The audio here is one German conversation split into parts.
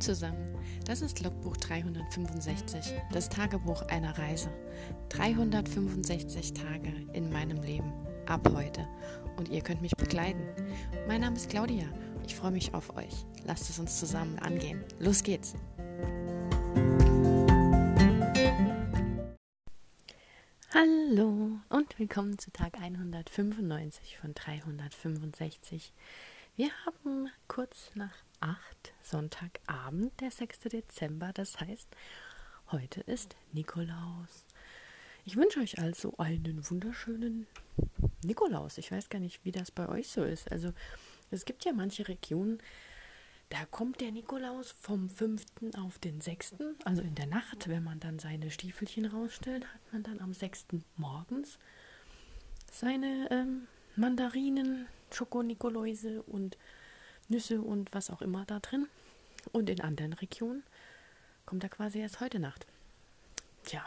Zusammen, das ist Logbuch 365, das Tagebuch einer Reise. 365 Tage in meinem Leben, ab heute. Und ihr könnt mich begleiten. Mein Name ist Claudia, ich freue mich auf euch. Lasst es uns zusammen angehen. Los geht's! Hallo und willkommen zu Tag 195 von 365. Wir haben kurz nach 8 Sonntagabend, der 6. Dezember. Das heißt, heute ist Nikolaus. Ich wünsche euch also einen wunderschönen Nikolaus. Ich weiß gar nicht, wie das bei euch so ist. Also es gibt ja manche Regionen, da kommt der Nikolaus vom 5. auf den 6., also in der Nacht, wenn man dann seine Stiefelchen rausstellt, hat man dann am 6. morgens seine ähm, Mandarinen, Schokonikoläuse und Nüsse und was auch immer da drin. Und in anderen Regionen kommt er quasi erst heute Nacht. Tja,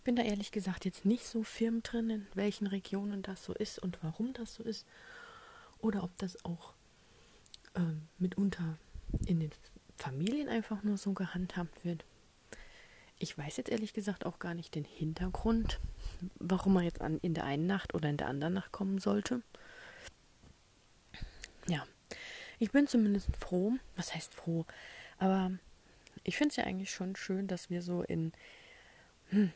ich bin da ehrlich gesagt jetzt nicht so firm drin, in welchen Regionen das so ist und warum das so ist. Oder ob das auch äh, mitunter in den Familien einfach nur so gehandhabt wird. Ich weiß jetzt ehrlich gesagt auch gar nicht den Hintergrund, warum man jetzt an, in der einen Nacht oder in der anderen Nacht kommen sollte. Ja, ich bin zumindest froh. Was heißt froh? Aber ich finde es ja eigentlich schon schön, dass wir so in, hm,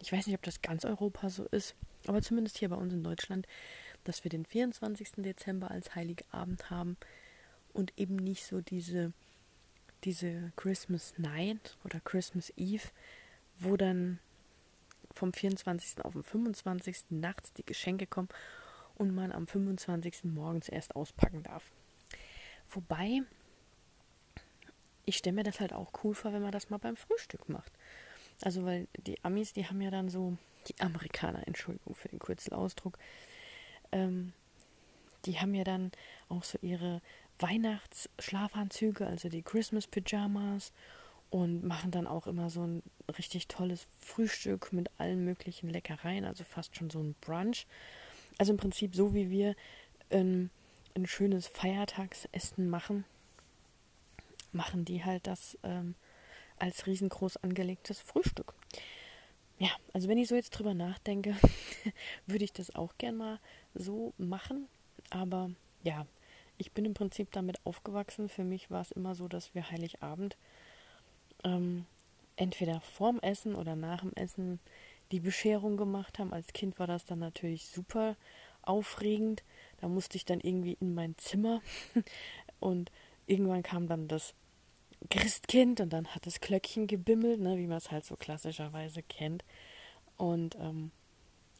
ich weiß nicht, ob das ganz Europa so ist, aber zumindest hier bei uns in Deutschland, dass wir den 24. Dezember als Heiligabend haben und eben nicht so diese, diese Christmas Night oder Christmas Eve, wo dann vom 24. auf den 25. nachts die Geschenke kommen und man am 25. morgens erst auspacken darf. Wobei, ich stelle mir das halt auch cool vor, wenn man das mal beim Frühstück macht. Also, weil die Amis, die haben ja dann so, die Amerikaner, Entschuldigung für den kurzen Ausdruck, ähm, die haben ja dann auch so ihre Weihnachtsschlafanzüge, also die Christmas Pyjamas und machen dann auch immer so ein richtig tolles Frühstück mit allen möglichen Leckereien, also fast schon so ein Brunch. Also im Prinzip so, wie wir ähm, ein schönes Feiertagsessen machen, machen die halt das ähm, als riesengroß angelegtes Frühstück. Ja, also wenn ich so jetzt drüber nachdenke, würde ich das auch gern mal so machen. Aber ja, ich bin im Prinzip damit aufgewachsen. Für mich war es immer so, dass wir Heiligabend ähm, entweder vorm Essen oder nach dem Essen die Bescherung gemacht haben. Als Kind war das dann natürlich super aufregend. Da musste ich dann irgendwie in mein Zimmer und irgendwann kam dann das Christkind und dann hat das Glöckchen gebimmelt, ne, wie man es halt so klassischerweise kennt. Und ähm,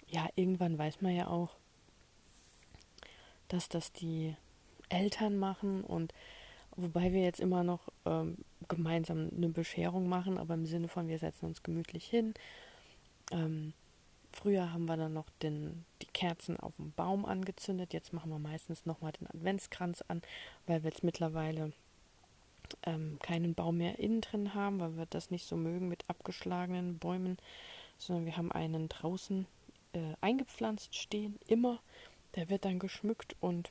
ja, irgendwann weiß man ja auch, dass das die Eltern machen und wobei wir jetzt immer noch ähm, gemeinsam eine Bescherung machen, aber im Sinne von wir setzen uns gemütlich hin ähm, früher haben wir dann noch den, die Kerzen auf dem Baum angezündet. Jetzt machen wir meistens nochmal den Adventskranz an, weil wir jetzt mittlerweile ähm, keinen Baum mehr innen drin haben, weil wir das nicht so mögen mit abgeschlagenen Bäumen, sondern wir haben einen draußen äh, eingepflanzt stehen, immer. Der wird dann geschmückt und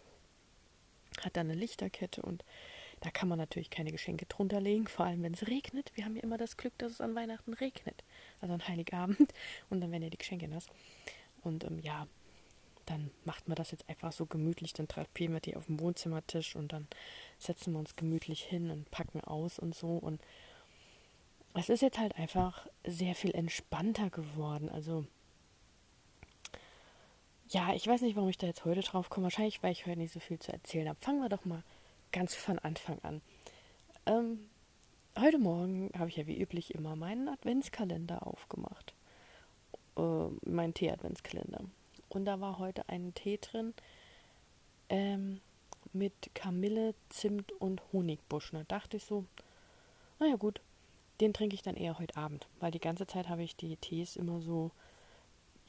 hat dann eine Lichterkette und da kann man natürlich keine Geschenke drunter legen, vor allem wenn es regnet. Wir haben ja immer das Glück, dass es an Weihnachten regnet. Also an Heiligabend. Und dann werden ja die Geschenke nass. Und ähm, ja, dann macht man das jetzt einfach so gemütlich. Dann drapieren wir die auf dem Wohnzimmertisch und dann setzen wir uns gemütlich hin und packen aus und so. Und es ist jetzt halt einfach sehr viel entspannter geworden. Also ja, ich weiß nicht, warum ich da jetzt heute drauf komme. Wahrscheinlich, weil ich heute nicht so viel zu erzählen habe. Fangen wir doch mal ganz von Anfang an. Ähm, heute Morgen habe ich ja wie üblich immer meinen Adventskalender aufgemacht. Äh, meinen Tee-Adventskalender. Und da war heute ein Tee drin ähm, mit Kamille, Zimt und Honigbusch. Da dachte ich so, naja gut, den trinke ich dann eher heute Abend. Weil die ganze Zeit habe ich die Tees immer so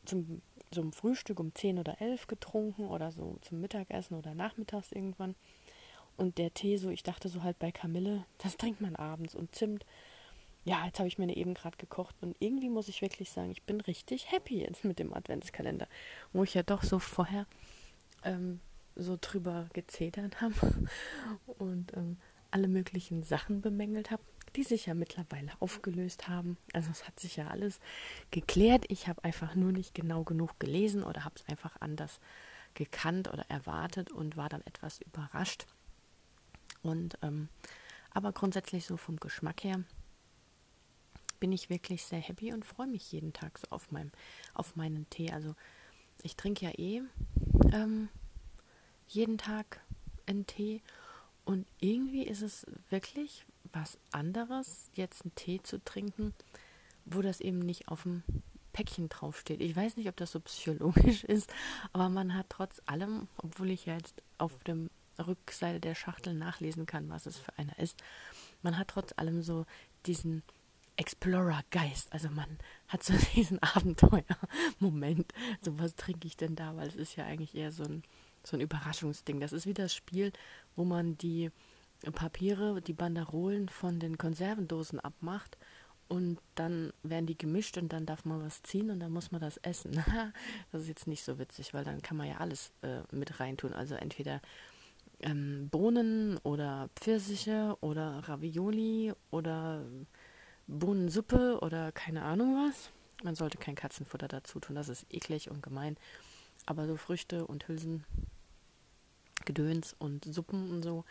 zum, zum Frühstück um 10 oder 11 getrunken oder so zum Mittagessen oder nachmittags irgendwann. Und der Tee, so, ich dachte so halt bei Kamille, das trinkt man abends und Zimt. Ja, jetzt habe ich mir eben gerade gekocht und irgendwie muss ich wirklich sagen, ich bin richtig happy jetzt mit dem Adventskalender, wo ich ja doch so vorher ähm, so drüber gezetert habe und ähm, alle möglichen Sachen bemängelt habe, die sich ja mittlerweile aufgelöst haben. Also es hat sich ja alles geklärt. Ich habe einfach nur nicht genau genug gelesen oder habe es einfach anders gekannt oder erwartet und war dann etwas überrascht. Und ähm, aber grundsätzlich so vom Geschmack her bin ich wirklich sehr happy und freue mich jeden Tag so auf meinem auf meinen Tee. Also ich trinke ja eh ähm, jeden Tag einen Tee und irgendwie ist es wirklich was anderes, jetzt einen Tee zu trinken, wo das eben nicht auf dem Päckchen draufsteht. Ich weiß nicht, ob das so psychologisch ist, aber man hat trotz allem, obwohl ich ja jetzt auf dem Rückseite der Schachtel nachlesen kann, was es für einer ist, man hat trotz allem so diesen Explorer-Geist. Also man hat so diesen Abenteuer-Moment. So was trinke ich denn da, weil es ist ja eigentlich eher so ein, so ein Überraschungsding. Das ist wie das Spiel, wo man die Papiere, die Banderolen von den Konservendosen abmacht und dann werden die gemischt und dann darf man was ziehen und dann muss man das essen. das ist jetzt nicht so witzig, weil dann kann man ja alles äh, mit reintun. Also entweder ähm, Bohnen oder Pfirsiche oder Ravioli oder Bohnensuppe oder keine Ahnung was. Man sollte kein Katzenfutter dazu tun, das ist eklig und gemein. Aber so Früchte und Hülsen, Gedöns und Suppen und so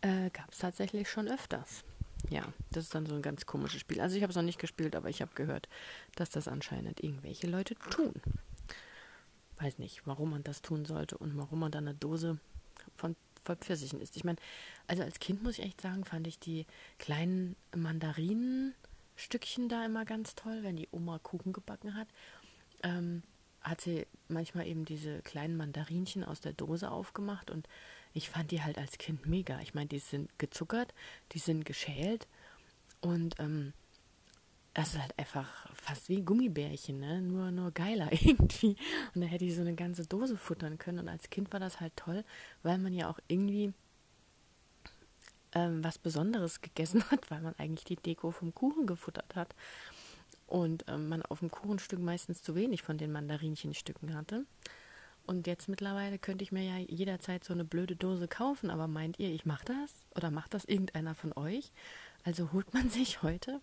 äh, gab es tatsächlich schon öfters. Ja, das ist dann so ein ganz komisches Spiel. Also ich habe es noch nicht gespielt, aber ich habe gehört, dass das anscheinend irgendwelche Leute tun. Weiß nicht, warum man das tun sollte und warum man dann eine Dose von voll Pfirsichen isst. Ich meine, also als Kind muss ich echt sagen, fand ich die kleinen Mandarinenstückchen da immer ganz toll, wenn die Oma Kuchen gebacken hat. Ähm, hat sie manchmal eben diese kleinen Mandarinchen aus der Dose aufgemacht und ich fand die halt als Kind mega. Ich meine, die sind gezuckert, die sind geschält und ähm, das ist halt einfach fast wie Gummibärchen, ne? Nur, nur geiler irgendwie. Und da hätte ich so eine ganze Dose futtern können. Und als Kind war das halt toll, weil man ja auch irgendwie ähm, was Besonderes gegessen hat, weil man eigentlich die Deko vom Kuchen gefuttert hat. Und ähm, man auf dem Kuchenstück meistens zu wenig von den Mandarinchenstücken hatte. Und jetzt mittlerweile könnte ich mir ja jederzeit so eine blöde Dose kaufen, aber meint ihr, ich mache das? Oder macht das irgendeiner von euch? Also holt man sich heute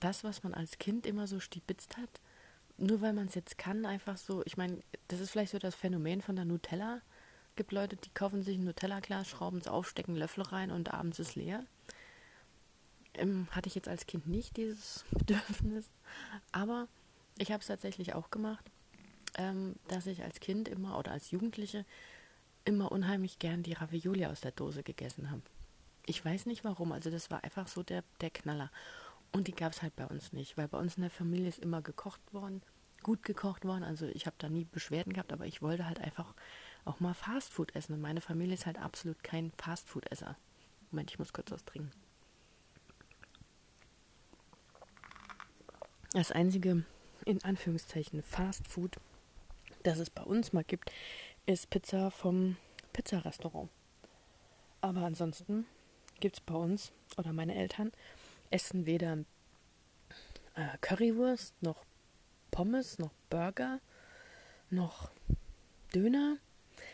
das, was man als Kind immer so stibitzt hat, nur weil man es jetzt kann, einfach so, ich meine, das ist vielleicht so das Phänomen von der Nutella. Es gibt Leute, die kaufen sich ein Nutella-Glas, schrauben es auf, stecken Löffel rein und abends ist leer. Ähm, hatte ich jetzt als Kind nicht dieses Bedürfnis. Aber ich habe es tatsächlich auch gemacht, ähm, dass ich als Kind immer oder als Jugendliche immer unheimlich gern die Ravioli aus der Dose gegessen habe. Ich weiß nicht warum, also das war einfach so der, der Knaller. Und die gab es halt bei uns nicht, weil bei uns in der Familie ist immer gekocht worden, gut gekocht worden. Also ich habe da nie Beschwerden gehabt, aber ich wollte halt einfach auch mal Fastfood essen. Und meine Familie ist halt absolut kein Fastfood-Esser. Moment, ich muss kurz was trinken. Das einzige, in Anführungszeichen, Fastfood, das es bei uns mal gibt, ist Pizza vom Pizzarestaurant. Aber ansonsten gibt es bei uns, oder meine Eltern, essen weder äh, Currywurst noch Pommes noch Burger noch Döner.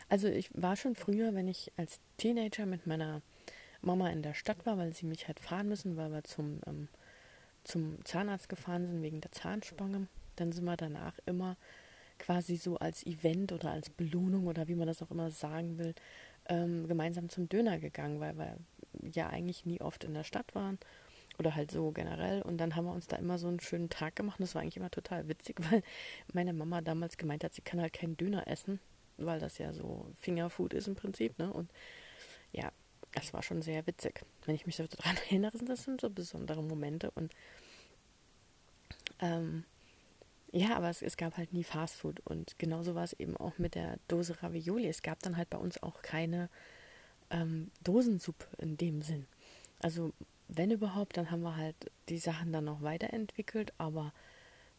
Also ich war schon früher, wenn ich als Teenager mit meiner Mama in der Stadt war, weil sie mich halt fahren müssen, weil wir zum, ähm, zum Zahnarzt gefahren sind wegen der Zahnspange. Dann sind wir danach immer quasi so als Event oder als Belohnung oder wie man das auch immer sagen will, ähm, gemeinsam zum Döner gegangen, weil wir ja eigentlich nie oft in der Stadt waren oder halt so generell. Und dann haben wir uns da immer so einen schönen Tag gemacht. Das war eigentlich immer total witzig, weil meine Mama damals gemeint hat, sie kann halt keinen Döner essen, weil das ja so Fingerfood ist im Prinzip. Ne? Und ja, das war schon sehr witzig. Wenn ich mich daran erinnere, sind das sind so besondere Momente. Und ähm, ja, aber es, es gab halt nie Fastfood. Und genauso war es eben auch mit der Dose Ravioli. Es gab dann halt bei uns auch keine ähm, Dosensuppe in dem Sinn. Also wenn überhaupt, dann haben wir halt die Sachen dann noch weiterentwickelt, aber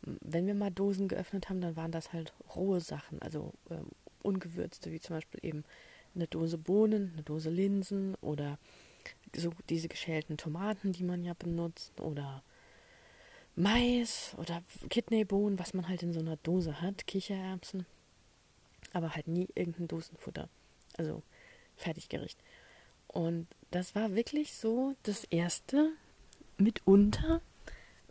wenn wir mal Dosen geöffnet haben, dann waren das halt rohe Sachen, also ähm, ungewürzte, wie zum Beispiel eben eine Dose Bohnen, eine Dose Linsen oder so diese geschälten Tomaten, die man ja benutzt oder Mais oder Kidneybohnen, was man halt in so einer Dose hat, Kichererbsen, aber halt nie irgendein Dosenfutter, also Fertiggericht. Und das war wirklich so das erste mitunter,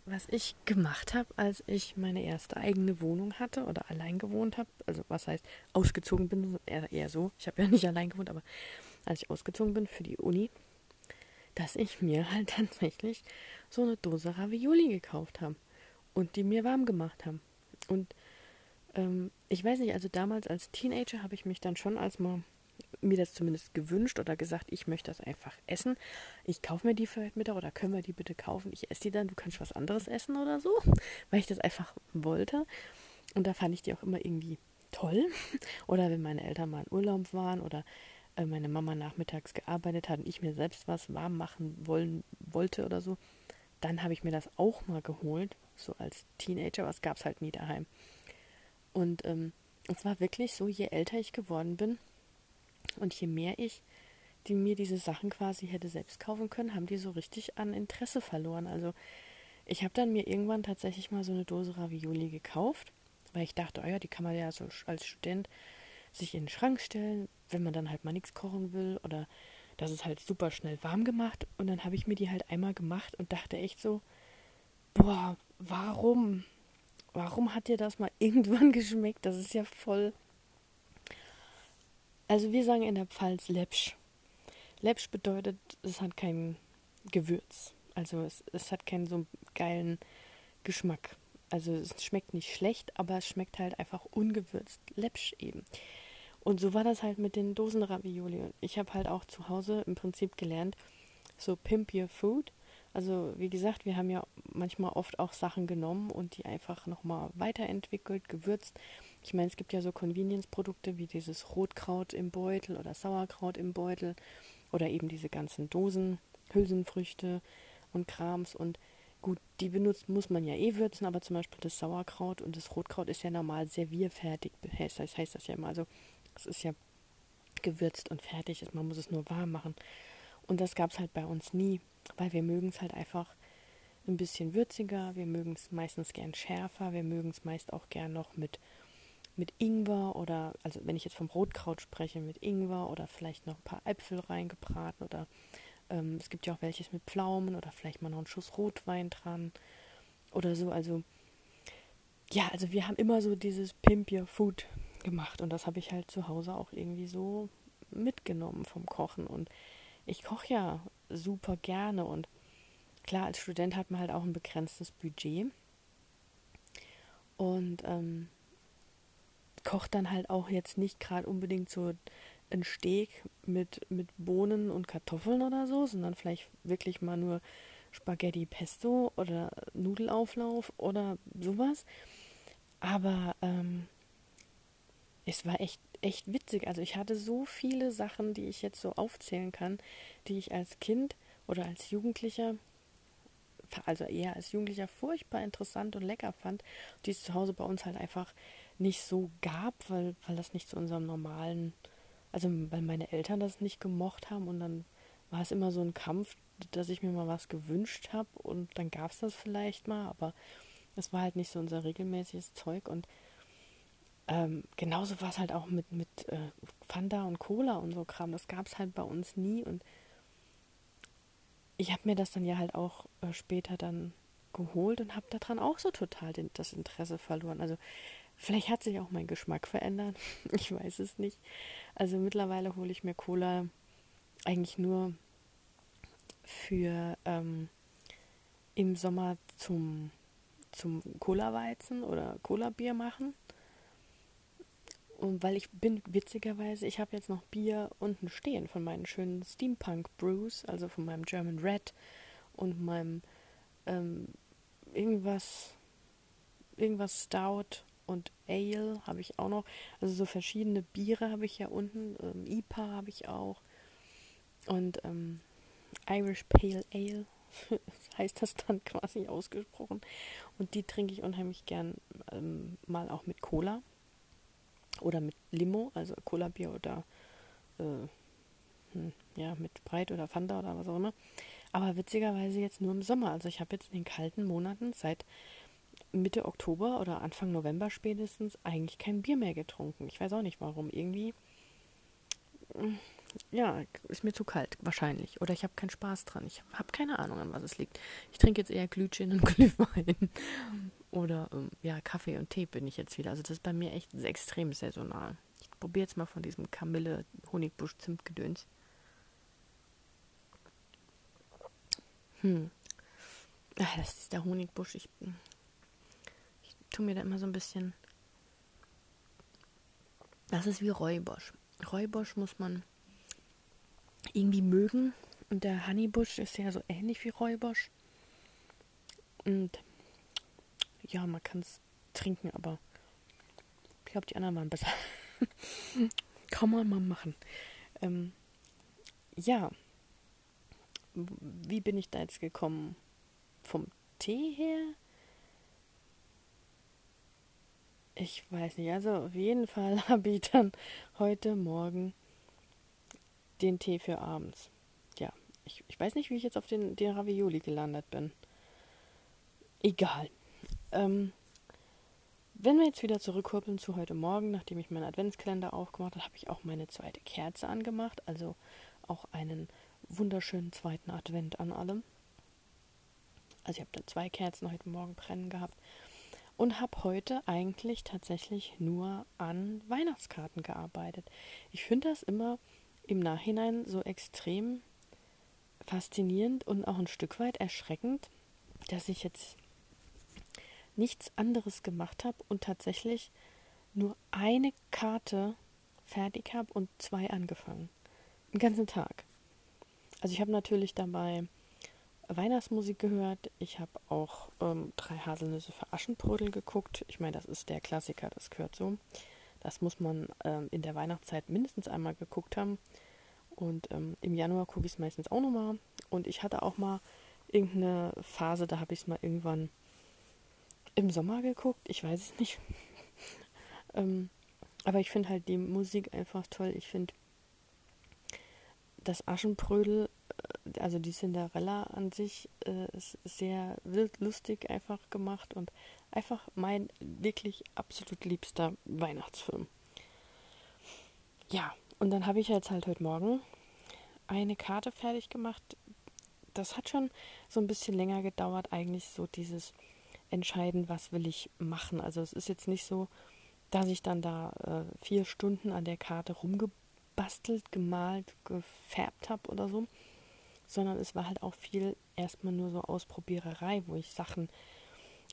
was ich gemacht habe, als ich meine erste eigene Wohnung hatte oder allein gewohnt habe. Also was heißt ausgezogen bin, eher, eher so. Ich habe ja nicht allein gewohnt, aber als ich ausgezogen bin für die Uni, dass ich mir halt tatsächlich so eine Dose Ravioli gekauft habe und die mir warm gemacht haben. Und ähm, ich weiß nicht, also damals als Teenager habe ich mich dann schon als mal mir das zumindest gewünscht oder gesagt, ich möchte das einfach essen. Ich kaufe mir die für heute Mittag oder können wir die bitte kaufen? Ich esse die dann, du kannst was anderes essen oder so, weil ich das einfach wollte. Und da fand ich die auch immer irgendwie toll. Oder wenn meine Eltern mal in Urlaub waren oder äh, meine Mama nachmittags gearbeitet hat und ich mir selbst was warm machen wollen wollte oder so, dann habe ich mir das auch mal geholt, so als Teenager, was gab es halt nie daheim. Und ähm, es war wirklich so, je älter ich geworden bin, und je mehr ich die mir diese Sachen quasi hätte selbst kaufen können, haben die so richtig an Interesse verloren. Also ich habe dann mir irgendwann tatsächlich mal so eine Dose Ravioli gekauft, weil ich dachte, oh ja, die kann man ja so als Student sich in den Schrank stellen, wenn man dann halt mal nichts kochen will oder das ist halt super schnell warm gemacht und dann habe ich mir die halt einmal gemacht und dachte echt so, boah, warum? Warum hat dir das mal irgendwann geschmeckt? Das ist ja voll also wir sagen in der Pfalz Lepsch. Lepsch bedeutet, es hat kein Gewürz. Also es, es hat keinen so geilen Geschmack. Also es schmeckt nicht schlecht, aber es schmeckt halt einfach ungewürzt. Lepsch eben. Und so war das halt mit den Dosenravioli. Ich habe halt auch zu Hause im Prinzip gelernt, so pimp your food. Also wie gesagt, wir haben ja manchmal oft auch Sachen genommen und die einfach nochmal weiterentwickelt, gewürzt. Ich meine, es gibt ja so Convenience-Produkte wie dieses Rotkraut im Beutel oder Sauerkraut im Beutel oder eben diese ganzen Dosen, Hülsenfrüchte und Krams. Und gut, die benutzt muss man ja eh würzen, aber zum Beispiel das Sauerkraut und das Rotkraut ist ja normal servierfertig, heißt das, heißt das ja immer. Also es ist ja gewürzt und fertig, man muss es nur warm machen. Und das gab es halt bei uns nie, weil wir mögen es halt einfach ein bisschen würziger, wir mögen es meistens gern schärfer, wir mögen es meist auch gern noch mit mit Ingwer oder, also wenn ich jetzt vom Rotkraut spreche, mit Ingwer oder vielleicht noch ein paar Äpfel reingebraten oder ähm, es gibt ja auch welches mit Pflaumen oder vielleicht mal noch einen Schuss Rotwein dran oder so. Also ja, also wir haben immer so dieses Pimp Your Food gemacht und das habe ich halt zu Hause auch irgendwie so mitgenommen vom Kochen und ich koche ja super gerne und klar, als Student hat man halt auch ein begrenztes Budget und ähm, koche dann halt auch jetzt nicht gerade unbedingt so ein Steak mit, mit Bohnen und Kartoffeln oder so, sondern vielleicht wirklich mal nur Spaghetti Pesto oder Nudelauflauf oder sowas. Aber ähm, es war echt, echt witzig. Also ich hatte so viele Sachen, die ich jetzt so aufzählen kann, die ich als Kind oder als Jugendlicher, also eher als Jugendlicher furchtbar interessant und lecker fand, die es zu Hause bei uns halt einfach nicht so gab, weil, weil das nicht zu unserem normalen, also weil meine Eltern das nicht gemocht haben und dann war es immer so ein Kampf, dass ich mir mal was gewünscht habe und dann gab es das vielleicht mal, aber es war halt nicht so unser regelmäßiges Zeug und ähm, genauso war es halt auch mit, mit äh, Fanta und Cola und so Kram. Das gab es halt bei uns nie und ich habe mir das dann ja halt auch äh, später dann geholt und habe daran auch so total den, das Interesse verloren. Also Vielleicht hat sich auch mein Geschmack verändert. Ich weiß es nicht. Also mittlerweile hole ich mir Cola eigentlich nur für ähm, im Sommer zum, zum Cola-Weizen oder Cola-Bier machen. Und weil ich bin witzigerweise, ich habe jetzt noch Bier unten stehen von meinen schönen Steampunk Brews, also von meinem German Red und meinem ähm, irgendwas, irgendwas Stout und Ale habe ich auch noch. Also so verschiedene Biere habe ich ja unten. Ähm, IPA habe ich auch. Und ähm, Irish Pale Ale heißt das dann quasi ausgesprochen. Und die trinke ich unheimlich gern ähm, mal auch mit Cola. Oder mit Limo, also Cola-Bier oder äh, hm, ja, mit Sprite oder Fanta oder was auch immer. Aber witzigerweise jetzt nur im Sommer. Also ich habe jetzt in den kalten Monaten seit Mitte Oktober oder Anfang November spätestens eigentlich kein Bier mehr getrunken. Ich weiß auch nicht warum. Irgendwie, ja, ist mir zu kalt, wahrscheinlich. Oder ich habe keinen Spaß dran. Ich habe keine Ahnung, an was es liegt. Ich trinke jetzt eher Glühwein und Glühwein. Oder ähm, ja, Kaffee und Tee bin ich jetzt wieder. Also das ist bei mir echt extrem saisonal. Ich probiere jetzt mal von diesem Kamille Honigbusch Zimtgedöns. Hm. Ach, das ist der Honigbusch. Ich, ich tue mir da immer so ein bisschen. Das ist wie Räubosch. Räubosch muss man irgendwie mögen. Und der Honeybusch ist ja so ähnlich wie Räubosch. Und ja, man kann es trinken, aber ich glaube, die anderen waren besser. kann man mal machen. Ähm, ja, wie bin ich da jetzt gekommen? Vom Tee her? Ich weiß nicht. Also auf jeden Fall habe ich dann heute Morgen den Tee für abends. Ja, ich, ich weiß nicht, wie ich jetzt auf den, den Ravioli gelandet bin. Egal. Ähm, wenn wir jetzt wieder zurückkurbeln zu heute Morgen, nachdem ich meinen Adventskalender aufgemacht habe, habe ich auch meine zweite Kerze angemacht. Also auch einen wunderschönen zweiten Advent an allem. Also ich habe dann zwei Kerzen heute Morgen brennen gehabt und habe heute eigentlich tatsächlich nur an Weihnachtskarten gearbeitet. Ich finde das immer im Nachhinein so extrem faszinierend und auch ein Stück weit erschreckend, dass ich jetzt nichts anderes gemacht habe und tatsächlich nur eine Karte fertig habe und zwei angefangen. Den ganzen Tag. Also ich habe natürlich dabei Weihnachtsmusik gehört. Ich habe auch ähm, drei Haselnüsse für Aschenbrödel geguckt. Ich meine, das ist der Klassiker, das gehört so. Das muss man ähm, in der Weihnachtszeit mindestens einmal geguckt haben. Und ähm, im Januar gucke ich es meistens auch nochmal. Und ich hatte auch mal irgendeine Phase, da habe ich es mal irgendwann im Sommer geguckt. Ich weiß es nicht. ähm, aber ich finde halt die Musik einfach toll. Ich finde das Aschenbrödel, also die Cinderella an sich, äh, ist sehr wild, lustig einfach gemacht und einfach mein wirklich absolut liebster Weihnachtsfilm. Ja, und dann habe ich jetzt halt heute Morgen eine Karte fertig gemacht. Das hat schon so ein bisschen länger gedauert, eigentlich so dieses Entscheiden, was will ich machen. Also es ist jetzt nicht so, dass ich dann da äh, vier Stunden an der Karte rumgebastelt, gemalt, gefärbt habe oder so, sondern es war halt auch viel erstmal nur so Ausprobiererei, wo ich Sachen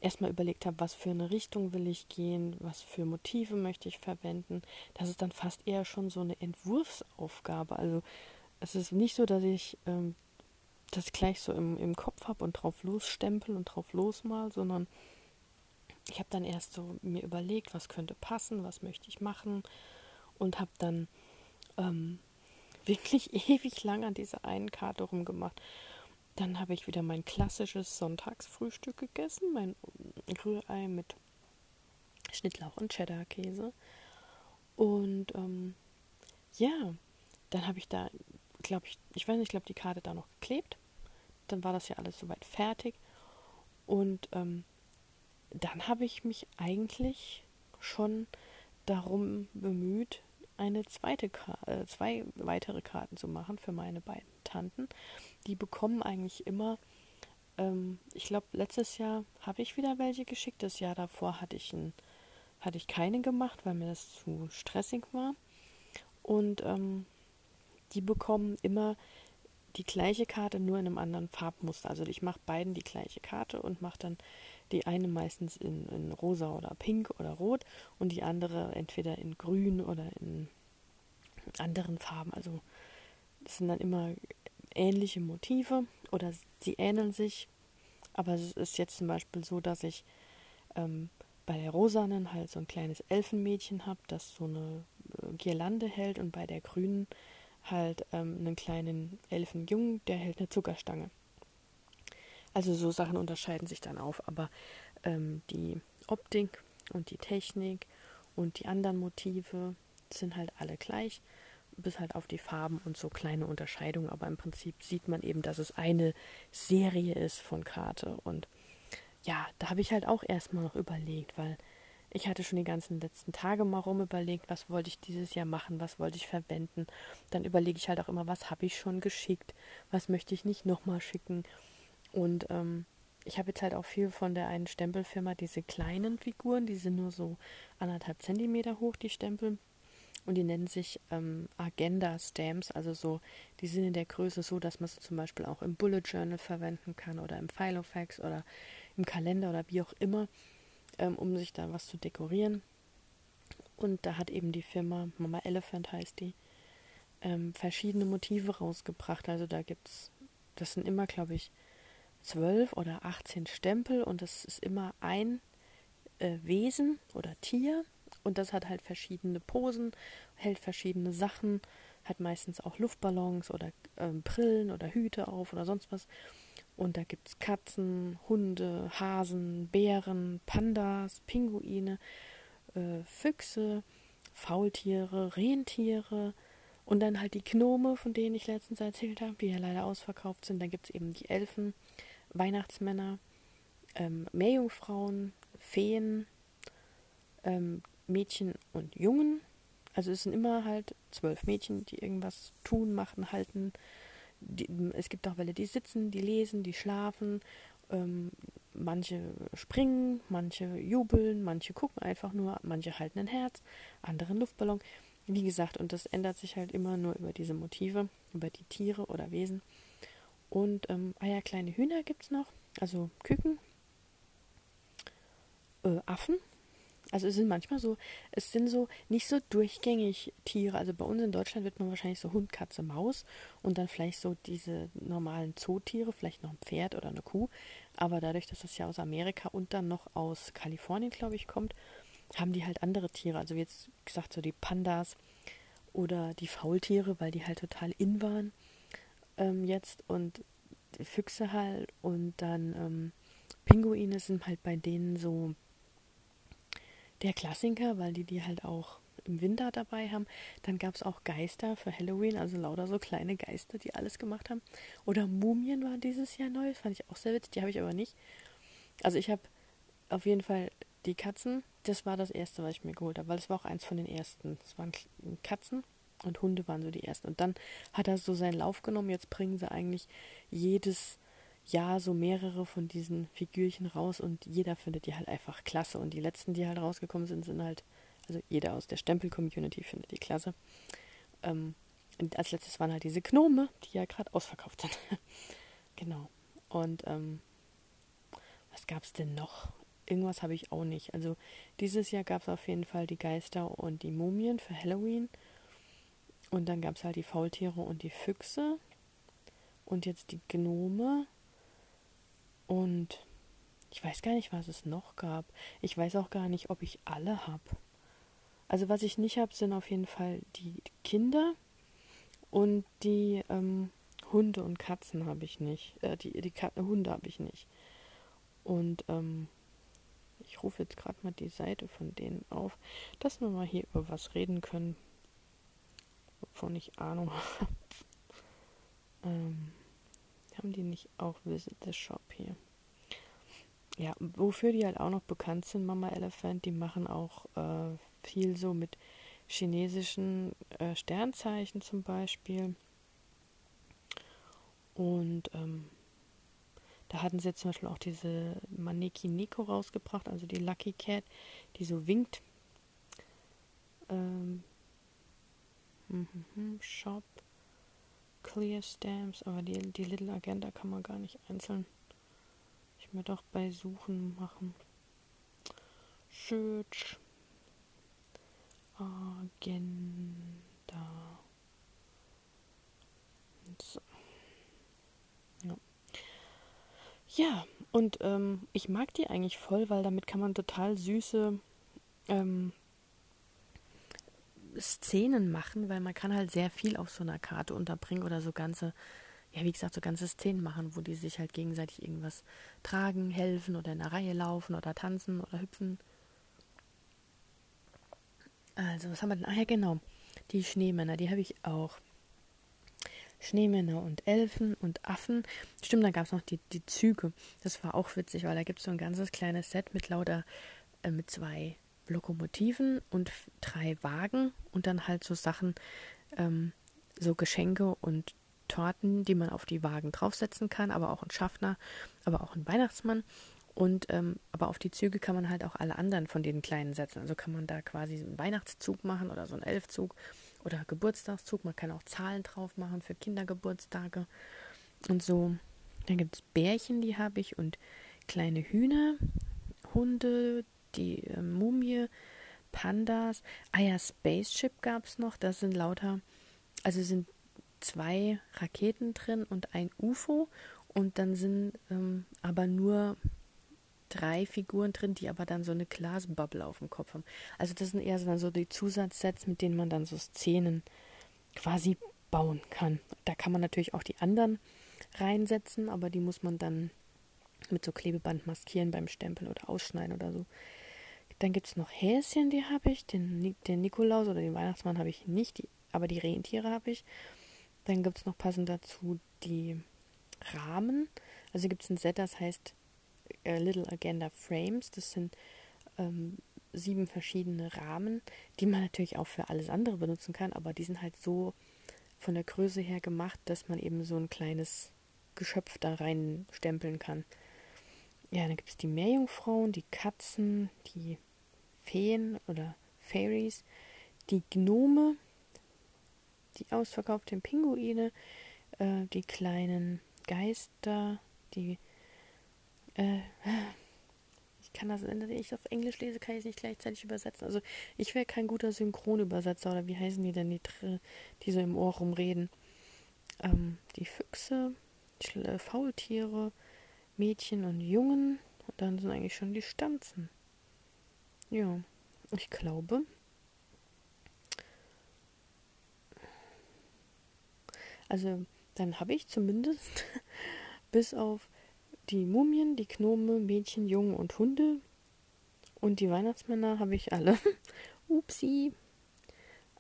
erstmal überlegt habe, was für eine Richtung will ich gehen, was für Motive möchte ich verwenden. Das ist dann fast eher schon so eine Entwurfsaufgabe. Also es ist nicht so, dass ich ähm, das gleich so im, im Kopf habe und drauf losstempel und drauf losmal, sondern ich habe dann erst so mir überlegt, was könnte passen, was möchte ich machen und habe dann ähm, wirklich ewig lang an dieser einen Karte rumgemacht. Dann habe ich wieder mein klassisches Sonntagsfrühstück gegessen, mein Rührei mit Schnittlauch und Cheddar-Käse. Und ähm, ja, dann habe ich da, glaube ich, ich weiß nicht, ich glaube, die Karte da noch geklebt. Dann war das ja alles soweit fertig. Und ähm, dann habe ich mich eigentlich schon darum bemüht, eine zweite äh, zwei weitere Karten zu machen für meine beiden Tanten. Die bekommen eigentlich immer, ähm, ich glaube, letztes Jahr habe ich wieder welche geschickt. Das Jahr davor hatte ich, ein, hatte ich keine gemacht, weil mir das zu stressig war. Und ähm, die bekommen immer die gleiche Karte, nur in einem anderen Farbmuster. Also ich mache beiden die gleiche Karte und mache dann die eine meistens in, in rosa oder pink oder rot und die andere entweder in grün oder in anderen Farben. Also das sind dann immer ähnliche Motive oder sie ähneln sich. Aber es ist jetzt zum Beispiel so, dass ich ähm, bei der rosanen halt so ein kleines Elfenmädchen habe, das so eine äh, Girlande hält und bei der grünen halt ähm, einen kleinen Elfenjungen, der hält eine Zuckerstange. Also so Sachen unterscheiden sich dann auf, aber ähm, die Optik und die Technik und die anderen Motive sind halt alle gleich, bis halt auf die Farben und so kleine Unterscheidungen, aber im Prinzip sieht man eben, dass es eine Serie ist von Karte und ja, da habe ich halt auch erstmal noch überlegt, weil ich hatte schon die ganzen letzten Tage mal rum überlegt, was wollte ich dieses Jahr machen, was wollte ich verwenden. Dann überlege ich halt auch immer, was habe ich schon geschickt, was möchte ich nicht nochmal schicken. Und ähm, ich habe jetzt halt auch viel von der einen Stempelfirma, diese kleinen Figuren, die sind nur so anderthalb Zentimeter hoch, die Stempel. Und die nennen sich ähm, Agenda Stamps, also so, die sind in der Größe so, dass man sie zum Beispiel auch im Bullet Journal verwenden kann oder im Filofax oder im Kalender oder wie auch immer, ähm, um sich da was zu dekorieren. Und da hat eben die Firma, Mama Elephant heißt die, ähm, verschiedene Motive rausgebracht. Also da gibt es, das sind immer, glaube ich, zwölf oder 18 Stempel und das ist immer ein äh, Wesen oder Tier und das hat halt verschiedene Posen, hält verschiedene Sachen, hat meistens auch Luftballons oder ähm, Brillen oder Hüte auf oder sonst was. Und da gibt es Katzen, Hunde, Hasen, Bären, Pandas, Pinguine, äh, Füchse, Faultiere, Rentiere und dann halt die Gnome, von denen ich letztens erzählt habe, die ja leider ausverkauft sind. Dann gibt es eben die Elfen, Weihnachtsmänner, ähm, Meerjungfrauen, Feen, ähm, Mädchen und Jungen. Also es sind immer halt zwölf Mädchen, die irgendwas tun, machen, halten. Die, es gibt auch welche, die sitzen, die lesen, die schlafen. Ähm, manche springen, manche jubeln, manche gucken einfach nur, manche halten ein Herz, andere einen Luftballon. Wie gesagt, und das ändert sich halt immer nur über diese Motive, über die Tiere oder Wesen. Und ähm, ah ja, kleine Hühner gibt es noch, also Küken, äh, Affen. Also es sind manchmal so, es sind so nicht so durchgängig Tiere. Also bei uns in Deutschland wird man wahrscheinlich so Hund, Katze, Maus und dann vielleicht so diese normalen Zootiere, vielleicht noch ein Pferd oder eine Kuh. Aber dadurch, dass das ja aus Amerika und dann noch aus Kalifornien, glaube ich, kommt, haben die halt andere Tiere. Also wie jetzt gesagt, so die Pandas oder die Faultiere, weil die halt total in waren ähm, jetzt und Füchse halt und dann ähm, Pinguine sind halt bei denen so der Klassiker, weil die die halt auch im Winter dabei haben. Dann gab es auch Geister für Halloween, also lauter so kleine Geister, die alles gemacht haben. Oder Mumien war dieses Jahr neu, das fand ich auch sehr witzig, die habe ich aber nicht. Also ich habe auf jeden Fall die Katzen, das war das erste, was ich mir geholt habe, weil es war auch eins von den ersten. Es waren Katzen und Hunde waren so die ersten. Und dann hat er so seinen Lauf genommen. Jetzt bringen sie eigentlich jedes Jahr so mehrere von diesen Figürchen raus und jeder findet die halt einfach klasse. Und die letzten, die halt rausgekommen sind, sind halt, also jeder aus der Stempel-Community findet die klasse. Ähm, und als letztes waren halt diese Gnome, die ja gerade ausverkauft sind. genau. Und ähm, was gab es denn noch? Irgendwas habe ich auch nicht. Also dieses Jahr gab es auf jeden Fall die Geister und die Mumien für Halloween. Und dann gab es halt die Faultiere und die Füchse. Und jetzt die Gnome. Und ich weiß gar nicht, was es noch gab. Ich weiß auch gar nicht, ob ich alle habe. Also was ich nicht habe, sind auf jeden Fall die Kinder und die ähm, Hunde und Katzen habe ich nicht. Äh, die die Kat Hunde habe ich nicht. Und ähm, ich rufe jetzt gerade mal die Seite von denen auf, dass wir mal hier über was reden können, wovon ich Ahnung habe. ähm, haben die nicht auch Visit the Shop hier? Ja, wofür die halt auch noch bekannt sind, Mama Elephant, die machen auch äh, viel so mit chinesischen äh, Sternzeichen zum Beispiel. Und ähm, da hatten sie jetzt zum Beispiel auch diese Maneki Nico rausgebracht, also die Lucky Cat, die so winkt. Ähm, Shop, Clear Stamps, aber die, die Little Agenda kann man gar nicht einzeln. Ich mir doch bei Suchen machen. Search. Agenda. So. Ja. Ja, und ähm, ich mag die eigentlich voll, weil damit kann man total süße ähm, Szenen machen, weil man kann halt sehr viel auf so einer Karte unterbringen oder so ganze, ja wie gesagt, so ganze Szenen machen, wo die sich halt gegenseitig irgendwas tragen, helfen oder in einer Reihe laufen oder tanzen oder hüpfen. Also, was haben wir denn? Ah ja, genau. Die Schneemänner, die habe ich auch. Schneemänner und Elfen und Affen. Stimmt, dann gab es noch die, die Züge. Das war auch witzig, weil da gibt es so ein ganzes kleines Set mit lauter, äh, mit zwei Lokomotiven und drei Wagen und dann halt so Sachen, ähm, so Geschenke und Torten, die man auf die Wagen draufsetzen kann, aber auch ein Schaffner, aber auch ein Weihnachtsmann. Und ähm, aber auf die Züge kann man halt auch alle anderen von den kleinen setzen. Also kann man da quasi einen Weihnachtszug machen oder so einen Elfzug oder Geburtstagszug. Man kann auch Zahlen drauf machen für Kindergeburtstage und so. Dann gibt es Bärchen, die habe ich und kleine Hühner, Hunde, die äh, Mumie, Pandas. Ah ja, Spaceship gab es noch. Das sind lauter, also sind zwei Raketen drin und ein UFO. Und dann sind ähm, aber nur drei Figuren drin, die aber dann so eine Glasbubble auf dem Kopf haben. Also das sind eher so, so die Zusatzsets, mit denen man dann so Szenen quasi bauen kann. Da kann man natürlich auch die anderen reinsetzen, aber die muss man dann mit so Klebeband maskieren beim Stempeln oder ausschneiden oder so. Dann gibt es noch Häschen, die habe ich. Den, den Nikolaus oder den Weihnachtsmann habe ich nicht, die, aber die Rentiere habe ich. Dann gibt es noch passend dazu die Rahmen. Also gibt es ein Set, das heißt äh, Little Agenda Frames. Das sind ähm, sieben verschiedene Rahmen, die man natürlich auch für alles andere benutzen kann, aber die sind halt so von der Größe her gemacht, dass man eben so ein kleines Geschöpf da rein stempeln kann. Ja, dann gibt es die Meerjungfrauen, die Katzen, die Feen oder Fairies, die Gnome, die ausverkauften Pinguine, äh, die kleinen Geister, die äh, ich kann das, wenn ich auf Englisch lese, kann ich es nicht gleichzeitig übersetzen. Also ich wäre kein guter Synchronübersetzer oder wie heißen die denn, die, die so im Ohr rumreden. Ähm, die Füchse, äh, Faultiere, Mädchen und Jungen. Und dann sind eigentlich schon die Stanzen. Ja, ich glaube. Also dann habe ich zumindest bis auf die Mumien, die Gnome, Mädchen, Jungen und Hunde. Und die Weihnachtsmänner habe ich alle. Upsi.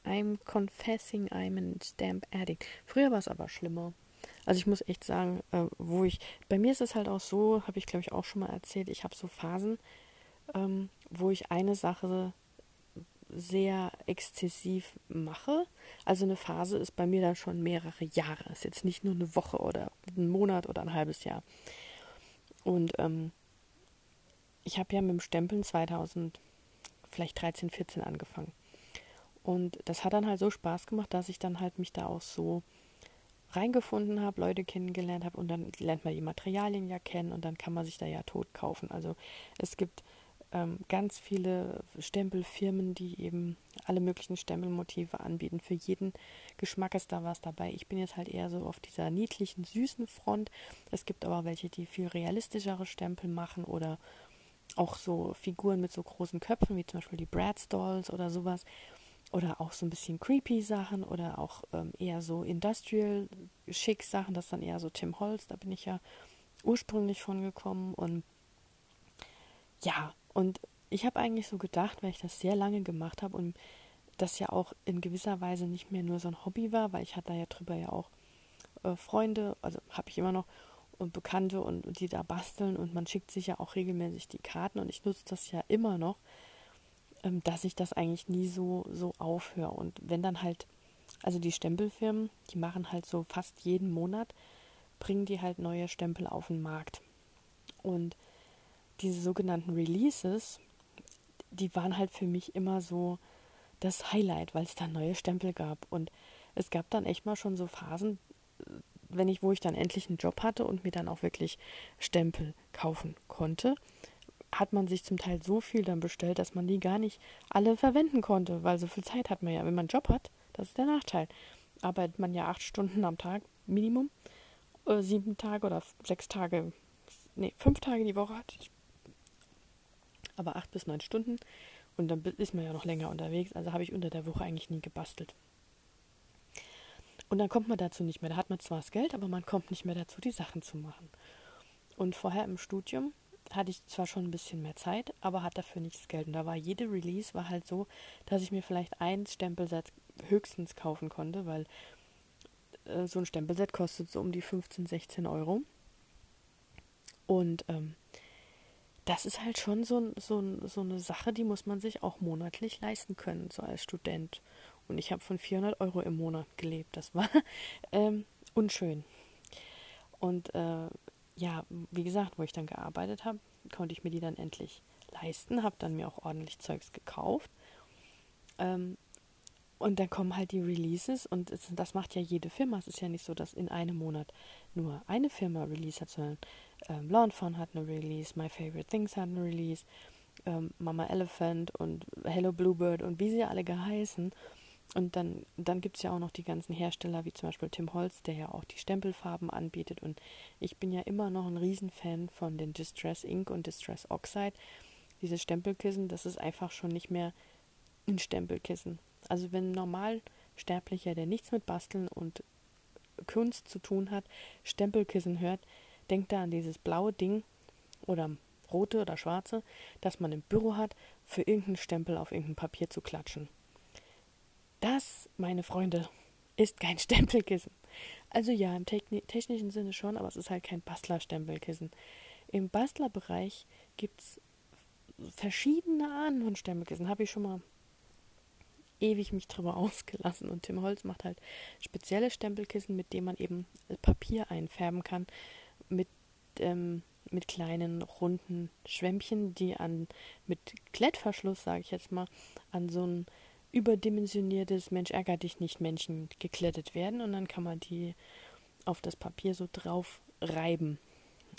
I'm confessing I'm an stamp addict. Früher war es aber schlimmer. Also ich muss echt sagen, äh, wo ich, bei mir ist es halt auch so, habe ich glaube ich auch schon mal erzählt, ich habe so Phasen, ähm, wo ich eine Sache sehr exzessiv mache. Also eine Phase ist bei mir dann schon mehrere Jahre. Ist jetzt nicht nur eine Woche oder ein Monat oder ein halbes Jahr. Und ähm, ich habe ja mit dem Stempeln 2000, vielleicht 13, 14 angefangen. Und das hat dann halt so Spaß gemacht, dass ich dann halt mich da auch so reingefunden habe, Leute kennengelernt habe und dann lernt man die Materialien ja kennen und dann kann man sich da ja tot kaufen. Also es gibt ähm, ganz viele Stempelfirmen, die eben alle möglichen Stempelmotive anbieten. Für jeden Geschmack ist da was dabei. Ich bin jetzt halt eher so auf dieser niedlichen, süßen Front. Es gibt aber welche, die viel realistischere Stempel machen oder auch so Figuren mit so großen Köpfen, wie zum Beispiel die Bratz Dolls oder sowas. Oder auch so ein bisschen creepy Sachen oder auch ähm, eher so industrial schick Sachen. Das ist dann eher so Tim Holz, da bin ich ja ursprünglich von gekommen. Und ja, und ich habe eigentlich so gedacht, weil ich das sehr lange gemacht habe und das ja auch in gewisser Weise nicht mehr nur so ein Hobby war, weil ich hatte da ja drüber ja auch äh, Freunde, also habe ich immer noch und Bekannte und, und, die da basteln und man schickt sich ja auch regelmäßig die Karten und ich nutze das ja immer noch, ähm, dass ich das eigentlich nie so so aufhöre. Und wenn dann halt also die Stempelfirmen, die machen halt so fast jeden Monat bringen die halt neue Stempel auf den Markt. Und diese sogenannten Releases, die waren halt für mich immer so das Highlight, weil es da neue Stempel gab. Und es gab dann echt mal schon so Phasen, wenn ich, wo ich dann endlich einen Job hatte und mir dann auch wirklich Stempel kaufen konnte, hat man sich zum Teil so viel dann bestellt, dass man die gar nicht alle verwenden konnte, weil so viel Zeit hat man ja. Wenn man einen Job hat, das ist der Nachteil. Arbeitet man ja acht Stunden am Tag Minimum, äh, sieben Tage oder sechs Tage, nee, fünf Tage die Woche hatte ich aber acht bis neun Stunden. Und dann ist man ja noch länger unterwegs. Also habe ich unter der Woche eigentlich nie gebastelt. Und dann kommt man dazu nicht mehr. Da hat man zwar das Geld, aber man kommt nicht mehr dazu, die Sachen zu machen. Und vorher im Studium hatte ich zwar schon ein bisschen mehr Zeit, aber hat dafür nicht das Geld. Und da war jede Release war halt so, dass ich mir vielleicht ein Stempelset höchstens kaufen konnte, weil äh, so ein Stempelset kostet so um die 15, 16 Euro. Und ähm, das ist halt schon so, so, so eine Sache, die muss man sich auch monatlich leisten können, so als Student. Und ich habe von 400 Euro im Monat gelebt. Das war ähm, unschön. Und äh, ja, wie gesagt, wo ich dann gearbeitet habe, konnte ich mir die dann endlich leisten, habe dann mir auch ordentlich Zeugs gekauft. Ähm, und dann kommen halt die Releases und das macht ja jede Firma. Es ist ja nicht so, dass in einem Monat nur eine Firma Release hat, sondern ähm, Lawnfawn hat eine Release, My Favorite Things hat eine Release, ähm, Mama Elephant und Hello Bluebird und wie sie alle geheißen. Und dann, dann gibt es ja auch noch die ganzen Hersteller, wie zum Beispiel Tim Holz, der ja auch die Stempelfarben anbietet. Und ich bin ja immer noch ein Riesenfan von den Distress Ink und Distress Oxide. Diese Stempelkissen, das ist einfach schon nicht mehr ein Stempelkissen. Also wenn ein Normalsterblicher, der nichts mit Basteln und Kunst zu tun hat, Stempelkissen hört, denkt er an dieses blaue Ding oder rote oder schwarze, das man im Büro hat, für irgendeinen Stempel auf irgendein Papier zu klatschen. Das, meine Freunde, ist kein Stempelkissen. Also ja, im technischen Sinne schon, aber es ist halt kein Bastler-Stempelkissen. Im Bastlerbereich gibt es verschiedene Arten von Stempelkissen. Habe ich schon mal ewig mich drüber ausgelassen. Und Tim Holz macht halt spezielle Stempelkissen, mit denen man eben Papier einfärben kann. Mit, ähm, mit kleinen runden Schwämmchen, die an mit Klettverschluss, sage ich jetzt mal, an so ein überdimensioniertes Mensch ärger dich nicht Männchen geklettet werden und dann kann man die auf das Papier so drauf reiben.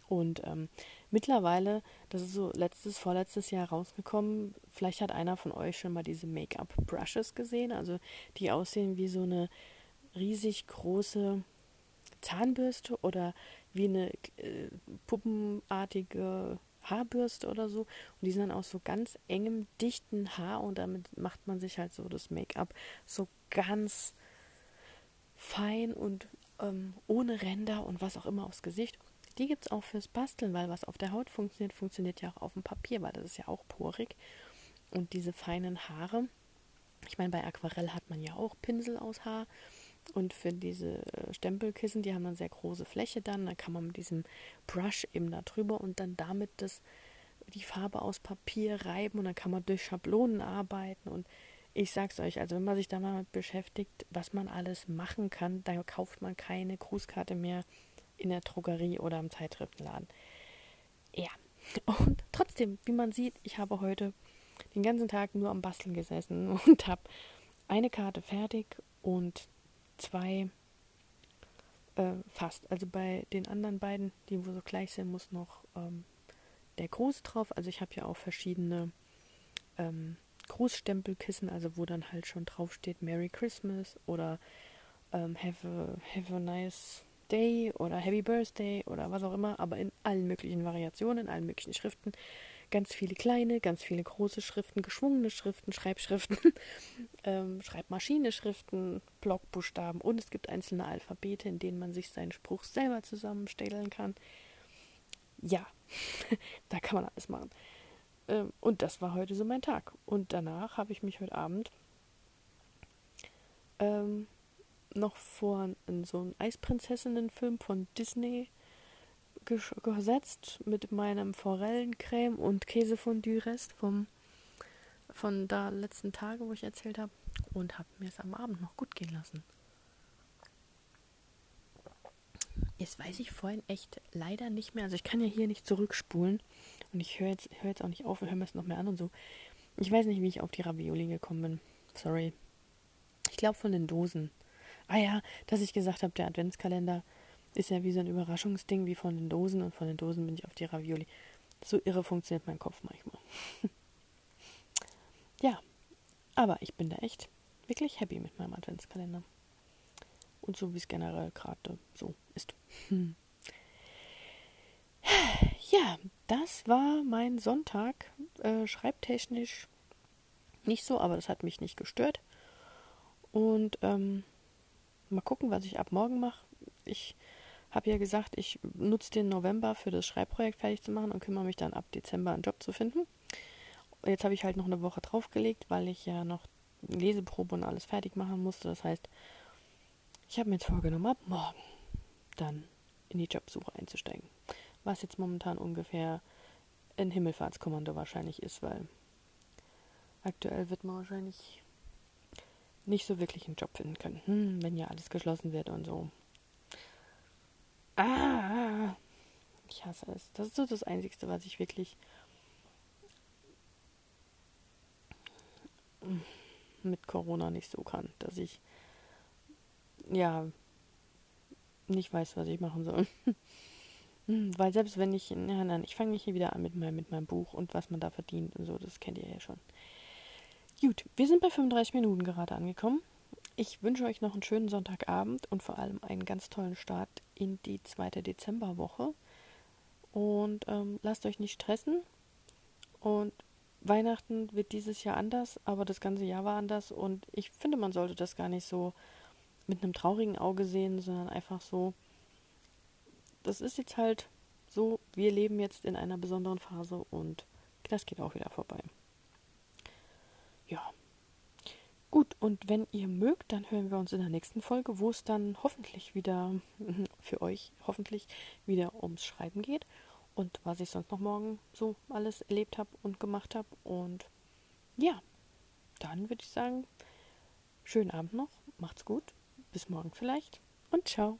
Und ähm, mittlerweile, das ist so letztes, vorletztes Jahr rausgekommen, vielleicht hat einer von euch schon mal diese Make-up-Brushes gesehen, also die aussehen wie so eine riesig große Zahnbürste oder wie eine äh, puppenartige Haarbürste oder so. Und die sind dann aus so ganz engem, dichten Haar und damit macht man sich halt so das Make-up so ganz fein und ähm, ohne Ränder und was auch immer aufs Gesicht. Die gibt es auch fürs Basteln, weil was auf der Haut funktioniert, funktioniert ja auch auf dem Papier, weil das ist ja auch porig. Und diese feinen Haare, ich meine, bei Aquarell hat man ja auch Pinsel aus Haar. Und für diese äh, Stempelkissen, die haben eine sehr große Fläche dann, da kann man mit diesem Brush eben da drüber und dann damit das, die Farbe aus Papier reiben und dann kann man durch Schablonen arbeiten und ich sag's euch, also wenn man sich da mal mit beschäftigt, was man alles machen kann, da kauft man keine Grußkarte mehr in der Drogerie oder im Zeitschriftenladen. Ja, und trotzdem, wie man sieht, ich habe heute den ganzen Tag nur am Basteln gesessen und habe eine Karte fertig und zwei äh, fast. Also bei den anderen beiden, die wo so gleich sind, muss noch ähm, der Gruß drauf. Also ich habe ja auch verschiedene ähm, Grußstempelkissen, also wo dann halt schon drauf steht Merry Christmas oder ähm, have, a, have a nice day oder Happy Birthday oder was auch immer, aber in allen möglichen Variationen, in allen möglichen Schriften. Ganz viele kleine, ganz viele große Schriften, geschwungene Schriften, Schreibschriften, ähm, Schreibmaschine-Schriften, Blockbuchstaben und es gibt einzelne Alphabete, in denen man sich seinen Spruch selber zusammenstellen kann. Ja, da kann man alles machen. Ähm, und das war heute so mein Tag. Und danach habe ich mich heute Abend ähm, noch vor so einen Eisprinzessinnen-Film von Disney gesetzt mit meinem Forellencreme und Käsefondue-Rest vom von da letzten Tage, wo ich erzählt habe, und habe mir es am Abend noch gut gehen lassen. Jetzt weiß ich vorhin echt leider nicht mehr. Also ich kann ja hier nicht zurückspulen und ich höre jetzt, hör jetzt auch nicht auf und höre mir es noch mehr an und so. Ich weiß nicht, wie ich auf die Ravioli gekommen bin. Sorry. Ich glaube von den Dosen. Ah ja, dass ich gesagt habe, der Adventskalender ist ja wie so ein Überraschungsding wie von den Dosen und von den Dosen bin ich auf die Ravioli. So irre funktioniert mein Kopf manchmal. ja, aber ich bin da echt wirklich happy mit meinem Adventskalender. Und so wie es generell gerade so ist. Ja, das war mein Sonntag. Äh, schreibtechnisch nicht so, aber das hat mich nicht gestört. Und ähm, mal gucken, was ich ab morgen mache. Ich habe ja gesagt, ich nutze den November für das Schreibprojekt fertig zu machen und kümmere mich dann ab Dezember einen Job zu finden. Jetzt habe ich halt noch eine Woche draufgelegt, weil ich ja noch Leseprobe und alles fertig machen musste. Das heißt, ich habe mir jetzt vorgenommen, ab morgen dann in die Jobsuche einzusteigen. Was jetzt momentan ungefähr ein Himmelfahrtskommando wahrscheinlich ist, weil aktuell wird man wahrscheinlich nicht so wirklich einen Job finden können, hm, wenn ja alles geschlossen wird und so. Ah, ich hasse es. Das ist so das Einzige, was ich wirklich mit Corona nicht so kann, dass ich ja nicht weiß, was ich machen soll. Hm, weil selbst wenn ich, nein, nein, ich fange hier wieder an mit meinem, mit meinem Buch und was man da verdient und so, das kennt ihr ja schon. Gut, wir sind bei 35 Minuten gerade angekommen. Ich wünsche euch noch einen schönen Sonntagabend und vor allem einen ganz tollen Start in die zweite Dezemberwoche. Und ähm, lasst euch nicht stressen. Und Weihnachten wird dieses Jahr anders, aber das ganze Jahr war anders. Und ich finde, man sollte das gar nicht so mit einem traurigen Auge sehen, sondern einfach so, das ist jetzt halt so, wir leben jetzt in einer besonderen Phase und das geht auch wieder vorbei. Ja. Gut, und wenn ihr mögt, dann hören wir uns in der nächsten Folge, wo es dann hoffentlich wieder, für euch hoffentlich, wieder ums Schreiben geht und was ich sonst noch morgen so alles erlebt habe und gemacht habe. Und ja, dann würde ich sagen, schönen Abend noch, macht's gut, bis morgen vielleicht und ciao.